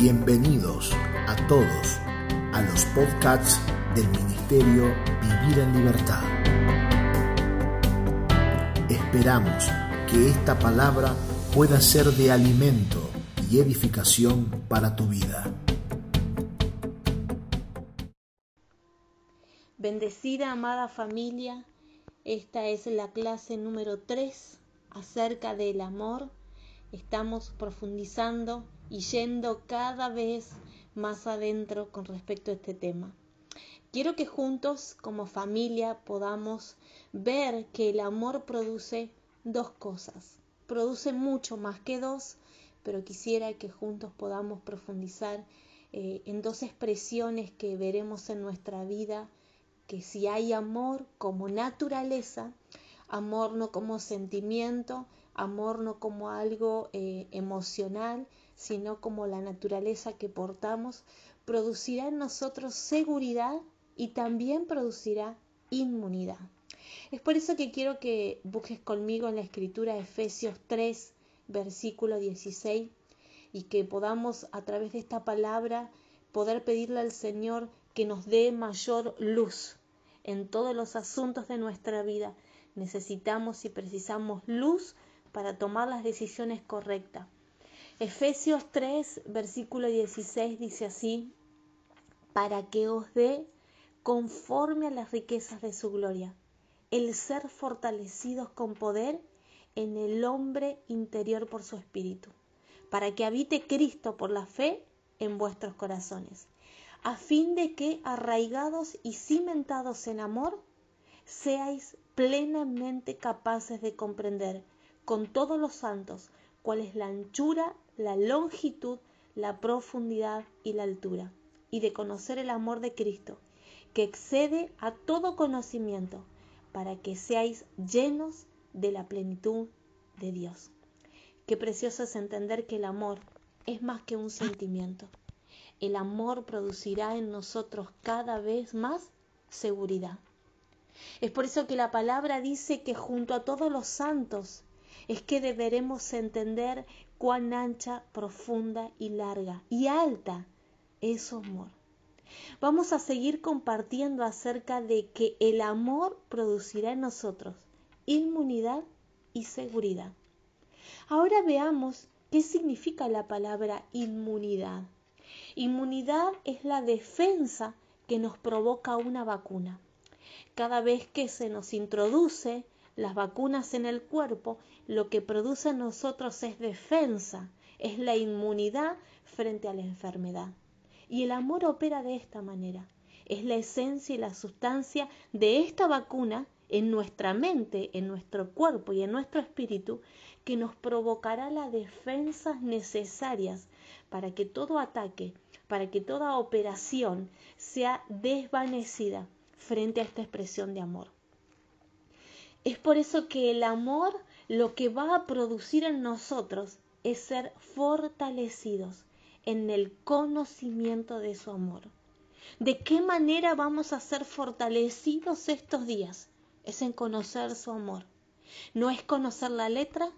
Bienvenidos a todos a los podcasts del Ministerio Vivir en Libertad. Esperamos que esta palabra pueda ser de alimento y edificación para tu vida. Bendecida, amada familia, esta es la clase número 3 acerca del amor. Estamos profundizando y yendo cada vez más adentro con respecto a este tema. Quiero que juntos como familia podamos ver que el amor produce dos cosas. Produce mucho más que dos, pero quisiera que juntos podamos profundizar eh, en dos expresiones que veremos en nuestra vida, que si hay amor como naturaleza, amor no como sentimiento, amor no como algo eh, emocional, sino como la naturaleza que portamos, producirá en nosotros seguridad y también producirá inmunidad. Es por eso que quiero que busques conmigo en la escritura Efesios 3, versículo 16, y que podamos a través de esta palabra poder pedirle al Señor que nos dé mayor luz en todos los asuntos de nuestra vida. Necesitamos y precisamos luz para tomar las decisiones correctas. Efesios 3, versículo 16 dice así, para que os dé conforme a las riquezas de su gloria, el ser fortalecidos con poder en el hombre interior por su espíritu, para que habite Cristo por la fe en vuestros corazones, a fin de que, arraigados y cimentados en amor, seáis plenamente capaces de comprender con todos los santos cuál es la anchura, la longitud, la profundidad y la altura, y de conocer el amor de Cristo, que excede a todo conocimiento, para que seáis llenos de la plenitud de Dios. Qué precioso es entender que el amor es más que un sentimiento. El amor producirá en nosotros cada vez más seguridad. Es por eso que la palabra dice que junto a todos los santos es que deberemos entender cuán ancha, profunda y larga y alta es su amor. Vamos a seguir compartiendo acerca de que el amor producirá en nosotros inmunidad y seguridad. Ahora veamos qué significa la palabra inmunidad. Inmunidad es la defensa que nos provoca una vacuna. Cada vez que se nos introduce las vacunas en el cuerpo, lo que produce en nosotros es defensa, es la inmunidad frente a la enfermedad. Y el amor opera de esta manera. Es la esencia y la sustancia de esta vacuna en nuestra mente, en nuestro cuerpo y en nuestro espíritu, que nos provocará las defensas necesarias para que todo ataque, para que toda operación sea desvanecida frente a esta expresión de amor. Es por eso que el amor lo que va a producir en nosotros es ser fortalecidos en el conocimiento de su amor. ¿De qué manera vamos a ser fortalecidos estos días? Es en conocer su amor. No es conocer la letra,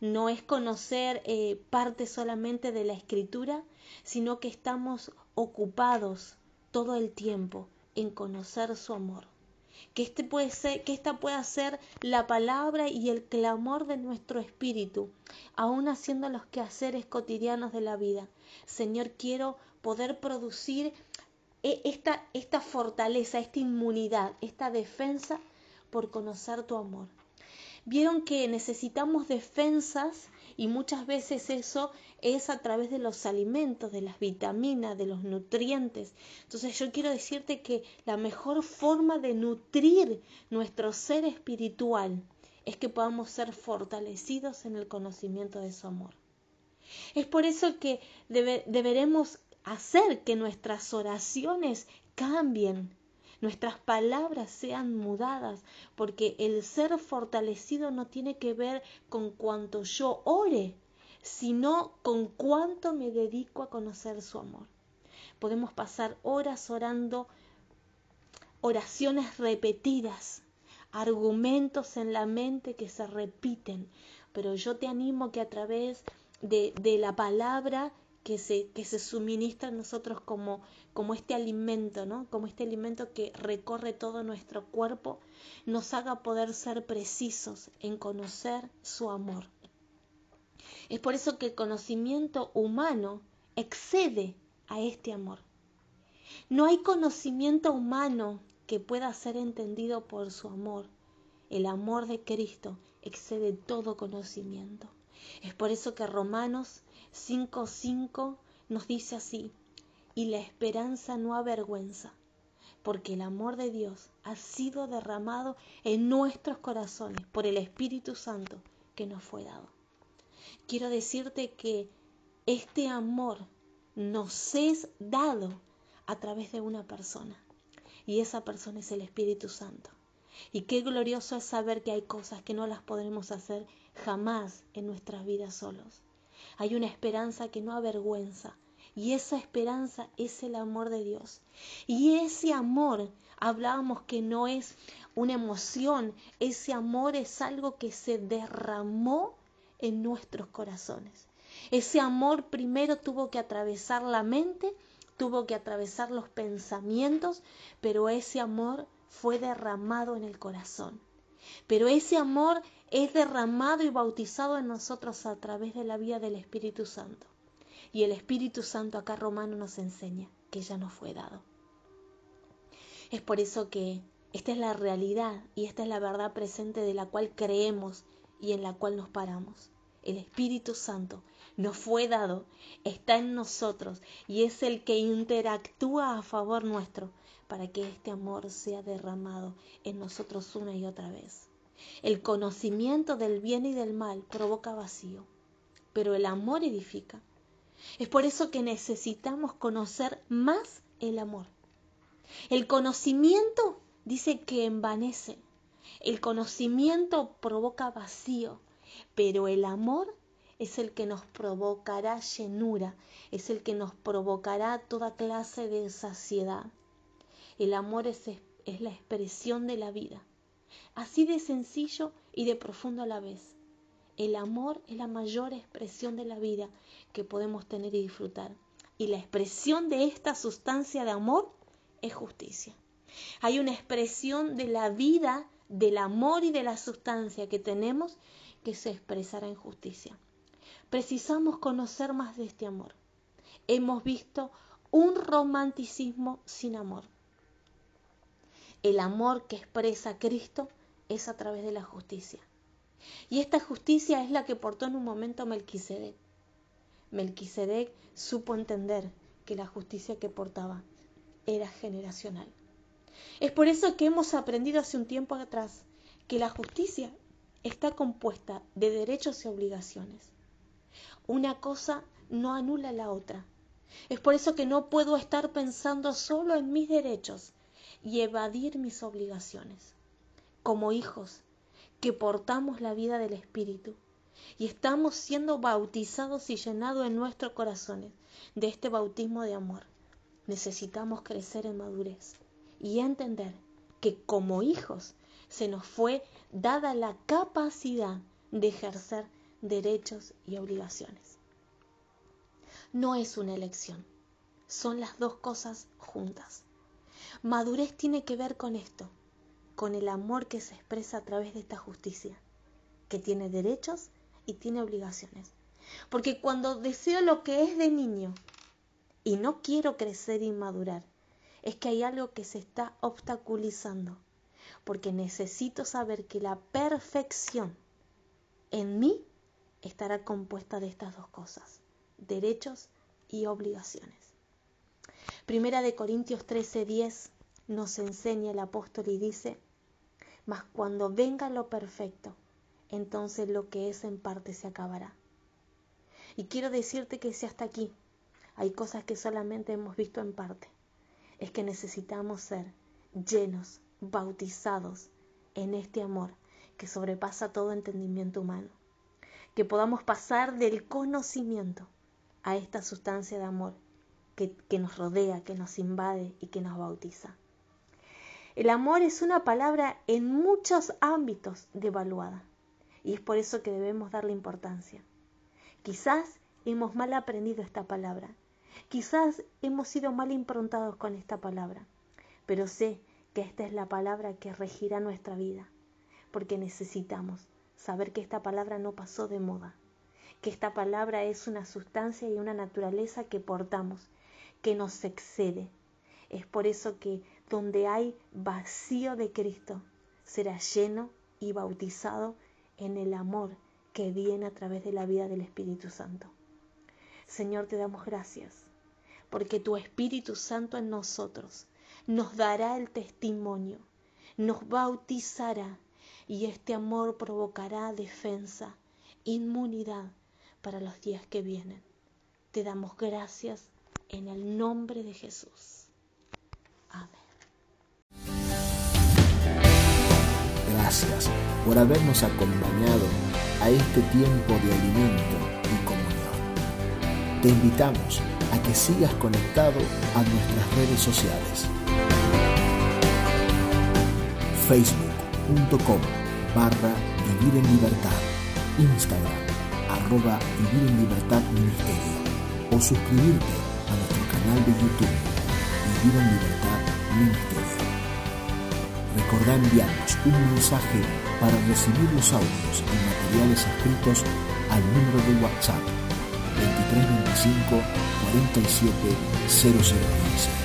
no es conocer eh, parte solamente de la escritura, sino que estamos ocupados todo el tiempo en conocer su amor que, este puede ser, que esta pueda ser la palabra y el clamor de nuestro espíritu, aún haciendo los quehaceres cotidianos de la vida. Señor, quiero poder producir e, esta, esta fortaleza, esta inmunidad, esta defensa por conocer tu amor. Vieron que necesitamos defensas y muchas veces eso es a través de los alimentos, de las vitaminas, de los nutrientes. Entonces yo quiero decirte que la mejor forma de nutrir nuestro ser espiritual es que podamos ser fortalecidos en el conocimiento de su amor. Es por eso que deberemos hacer que nuestras oraciones cambien, nuestras palabras sean mudadas, porque el ser fortalecido no tiene que ver con cuanto yo ore, sino con cuánto me dedico a conocer su amor. Podemos pasar horas orando oraciones repetidas, argumentos en la mente que se repiten, pero yo te animo que a través de, de la palabra que se, que se suministra a nosotros como, como este alimento, ¿no? Como este alimento que recorre todo nuestro cuerpo, nos haga poder ser precisos en conocer su amor. Es por eso que el conocimiento humano excede a este amor. No hay conocimiento humano que pueda ser entendido por su amor. El amor de Cristo excede todo conocimiento. Es por eso que Romanos 5.5 nos dice así, y la esperanza no avergüenza, porque el amor de Dios ha sido derramado en nuestros corazones por el Espíritu Santo que nos fue dado. Quiero decirte que este amor nos es dado a través de una persona y esa persona es el Espíritu Santo. Y qué glorioso es saber que hay cosas que no las podremos hacer jamás en nuestras vidas solos. Hay una esperanza que no avergüenza y esa esperanza es el amor de Dios. Y ese amor, hablábamos que no es una emoción, ese amor es algo que se derramó en nuestros corazones. Ese amor primero tuvo que atravesar la mente, tuvo que atravesar los pensamientos, pero ese amor fue derramado en el corazón. Pero ese amor es derramado y bautizado en nosotros a través de la vía del Espíritu Santo. Y el Espíritu Santo acá romano nos enseña que ya nos fue dado. Es por eso que esta es la realidad y esta es la verdad presente de la cual creemos y en la cual nos paramos. El Espíritu Santo nos fue dado, está en nosotros y es el que interactúa a favor nuestro para que este amor sea derramado en nosotros una y otra vez. El conocimiento del bien y del mal provoca vacío, pero el amor edifica. Es por eso que necesitamos conocer más el amor. El conocimiento dice que envanece. El conocimiento provoca vacío, pero el amor es el que nos provocará llenura, es el que nos provocará toda clase de saciedad. El amor es, es la expresión de la vida, así de sencillo y de profundo a la vez. El amor es la mayor expresión de la vida que podemos tener y disfrutar. Y la expresión de esta sustancia de amor es justicia. Hay una expresión de la vida, del amor y de la sustancia que tenemos que se expresará en justicia. Precisamos conocer más de este amor. Hemos visto un romanticismo sin amor. El amor que expresa Cristo es a través de la justicia. Y esta justicia es la que portó en un momento Melquisedec. Melquisedec supo entender que la justicia que portaba era generacional. Es por eso que hemos aprendido hace un tiempo atrás que la justicia está compuesta de derechos y obligaciones. Una cosa no anula la otra. Es por eso que no puedo estar pensando solo en mis derechos y evadir mis obligaciones. Como hijos que portamos la vida del Espíritu y estamos siendo bautizados y llenados en nuestros corazones de este bautismo de amor, necesitamos crecer en madurez y entender que como hijos se nos fue dada la capacidad de ejercer derechos y obligaciones. No es una elección, son las dos cosas juntas. Madurez tiene que ver con esto, con el amor que se expresa a través de esta justicia, que tiene derechos y tiene obligaciones. Porque cuando deseo lo que es de niño y no quiero crecer y madurar, es que hay algo que se está obstaculizando, porque necesito saber que la perfección en mí estará compuesta de estas dos cosas, derechos y obligaciones. Primera de Corintios 13:10 nos enseña el apóstol y dice, mas cuando venga lo perfecto, entonces lo que es en parte se acabará. Y quiero decirte que si hasta aquí hay cosas que solamente hemos visto en parte, es que necesitamos ser llenos, bautizados en este amor que sobrepasa todo entendimiento humano. Que podamos pasar del conocimiento a esta sustancia de amor que, nos rodea, que nos invade y que nos bautiza. El amor es una palabra en muchos ámbitos devaluada y es por eso que debemos darle importancia. Quizás hemos mal aprendido esta palabra. Quizás hemos sido mal improntados con esta palabra, pero sé que esta es la palabra que regirá nuestra vida, porque necesitamos saber que esta palabra no pasó de moda, que esta palabra es una sustancia y una naturaleza que portamos, que nos excede. Es por eso que donde hay vacío de Cristo, será lleno y bautizado en el amor que viene a través de la vida del Espíritu Santo. Señor, te damos gracias, porque tu Espíritu Santo en nosotros nos dará el testimonio, nos bautizará y este amor provocará defensa, inmunidad para los días que vienen. Te damos gracias en el nombre de Jesús. Amén. Gracias por habernos acompañado a este tiempo de alimento y comunión. Te invitamos a que sigas conectado a nuestras redes sociales. Facebook.com barra Vivir en Libertad. Instagram arroba Vivir en Libertad Ministerio. O suscribirte canal de YouTube Vivir en Libertad Ministerio. Recordá enviarnos un mensaje para recibir los audios y materiales escritos al número de WhatsApp 2325 47 0015.